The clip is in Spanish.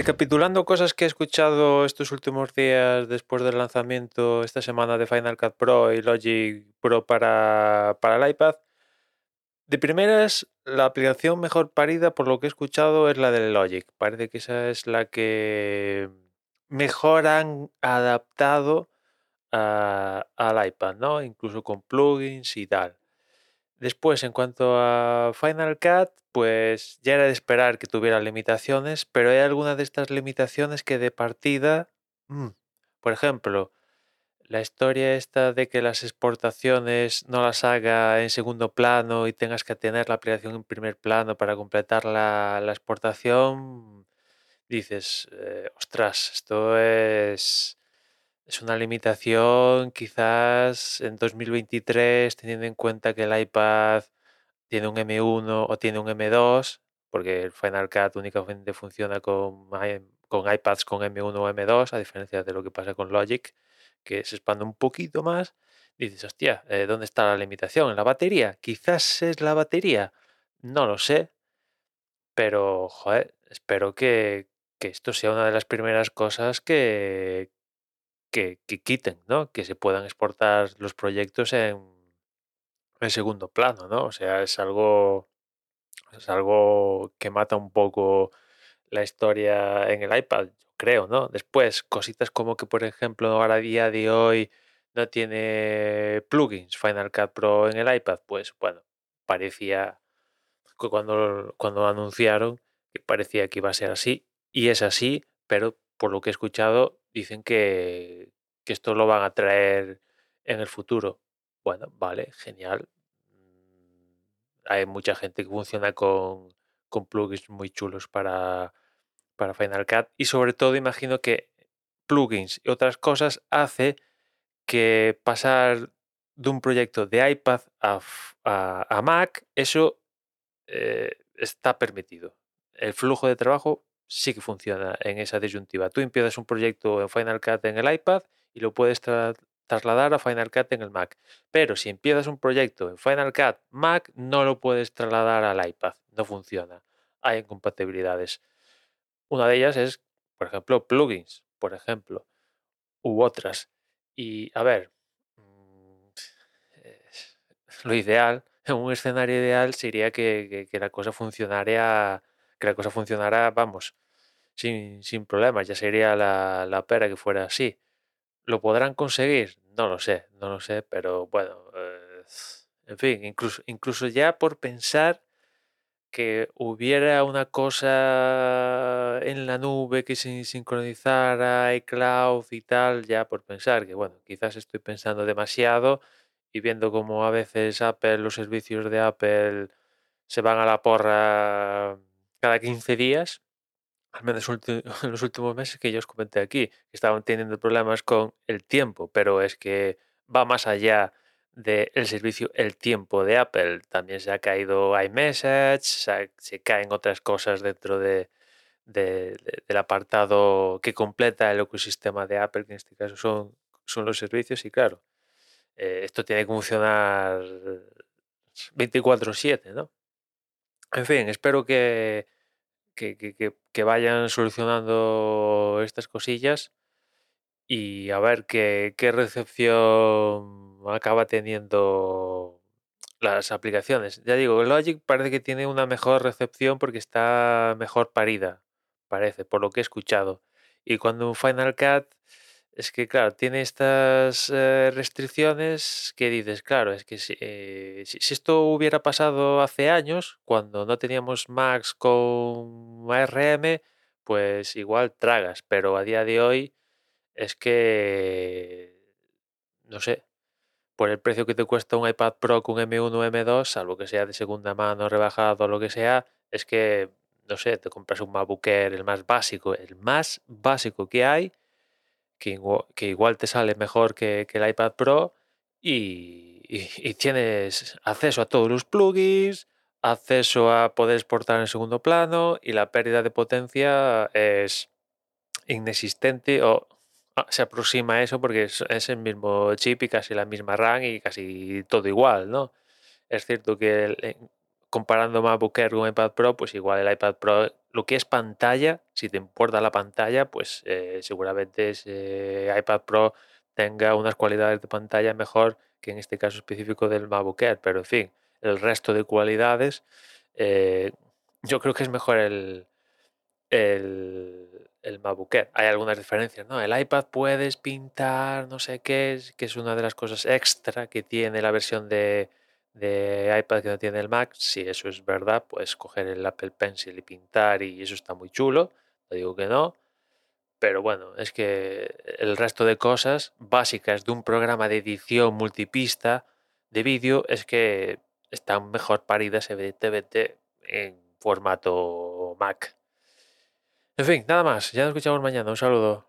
Recapitulando cosas que he escuchado estos últimos días después del lanzamiento esta semana de Final Cut Pro y Logic Pro para, para el iPad, de primeras, la aplicación mejor parida, por lo que he escuchado, es la de Logic. Parece que esa es la que mejor han adaptado al iPad, ¿no? Incluso con plugins y tal. Después, en cuanto a Final Cut, pues ya era de esperar que tuviera limitaciones, pero hay algunas de estas limitaciones que de partida, mm, por ejemplo, la historia esta de que las exportaciones no las haga en segundo plano y tengas que tener la aplicación en primer plano para completar la, exportación, dices, eh, ostras, esto es, es una limitación quizás en 2023, teniendo en cuenta que el iPad tiene un M1 o tiene un M2, porque el Final Cut únicamente funciona con, con iPads con M1 o M2, a diferencia de lo que pasa con Logic que se expande un poquito más, dices, hostia, eh, ¿dónde está la limitación? ¿En la batería? Quizás es la batería, no lo sé, pero, espero que, esto sea una de las primeras cosas que, que, quiten, ¿no? Que se puedan exportar los proyectos en, en segundo plano, ¿no? O sea, es algo, es algo que mata un poco la historia en el iPad creo, ¿no? Después, cositas como que, por ejemplo, ahora a día de hoy no tiene plugins Final Cut Pro en el iPad, pues bueno, parecía que cuando, cuando anunciaron parecía que iba a ser así, y es así, pero por lo que he escuchado, dicen que, que esto lo van a traer en el futuro. Bueno, vale, genial. Mm, hay mucha gente que funciona con, con plugins muy chulos para, para Final Cut y sobre todo imagino que plugins y otras cosas hace que pasar de un proyecto de iPad a, Mac, eso eh, está permitido. El flujo de trabajo sí que funciona en esa disyuntiva. Tú empiezas un proyecto en Final Cut en el iPad y lo puedes trasladar a Final Cut en el Mac. Pero si empiezas un proyecto en Final Cut Mac, no lo puedes trasladar al iPad. No funciona. Hay incompatibilidades. Una de ellas es, por ejemplo, plugins, por ejemplo, u otras. Y a ver, mm, lo ideal, en un escenario ideal sería que, la cosa funcionara, que la cosa funcionara, vamos, sin, sin problemas, ya sería la, la, pera que fuera así. ¿Lo podrán conseguir? No lo sé, no lo sé, pero bueno, eh, en fin, incluso, incluso ya por pensar que hubiera una cosa en la nube que se sincronizara iCloud y tal, ya por pensar que, bueno, quizás estoy pensando demasiado y viendo como a veces Apple, los servicios de Apple se van a la porra cada 15 días, al menos en los últimos meses que yo os comenté aquí, que estaban teniendo problemas con el tiempo, pero es que va más allá del servicio El Tiempo de Apple. También se ha caído iMessage, se, caen otras cosas dentro de, del apartado que completa el ecosistema de Apple, que en este caso son, son los servicios. Y claro, eh, esto tiene que funcionar 24/7, ¿no? En fin, espero que, que, vayan solucionando estas cosillas y a ver qué, qué recepción acaba teniendo las aplicaciones. Ya digo, Logic parece que tiene una mejor recepción porque está mejor parida, parece, por lo que he escuchado. Y cuando un Final Cut es que, claro, tiene estas eh, restricciones que dices, claro, es que eh, si, si, esto hubiera pasado hace años, cuando no teníamos Max con ARM, pues igual tragas, pero a día de hoy es que, no sé, por el precio que te cuesta un iPad Pro con M1 o M2, salvo que sea de segunda mano, rebajado o lo que sea, es que, no sé, te compras un MacBook Air, el más básico, el más básico que hay, que igual, te sale mejor que, el iPad Pro y, tienes acceso a todos los plugins, acceso a poder exportar en segundo plano y la pérdida de potencia es inexistente o Ah, se aproxima a eso porque es, el mismo chip y casi la misma RAM y casi todo igual, ¿no? Es cierto que comparando MacBook Air con iPad Pro, pues igual el iPad Pro, lo que es pantalla, si te importa la pantalla, pues eh, seguramente ese iPad Pro tenga unas cualidades de pantalla mejor que en este caso específico del MacBook Air, pero en fin, el resto de cualidades, eh, yo creo que es mejor el, el, MacBook Air. Hay algunas diferencias, ¿no? El iPad puedes pintar, no sé qué es, que es una de las cosas extra que tiene la versión de, de iPad que no tiene el Mac. Si eso es verdad, puedes coger el Apple Pencil y pintar y eso está muy chulo. No digo que no. Pero bueno, es que el resto de cosas básicas de un programa de edición multipista de vídeo es que están mejor paridas evidentemente en formato Mac. En fin, nada más. Ya nos escuchamos mañana. Un saludo.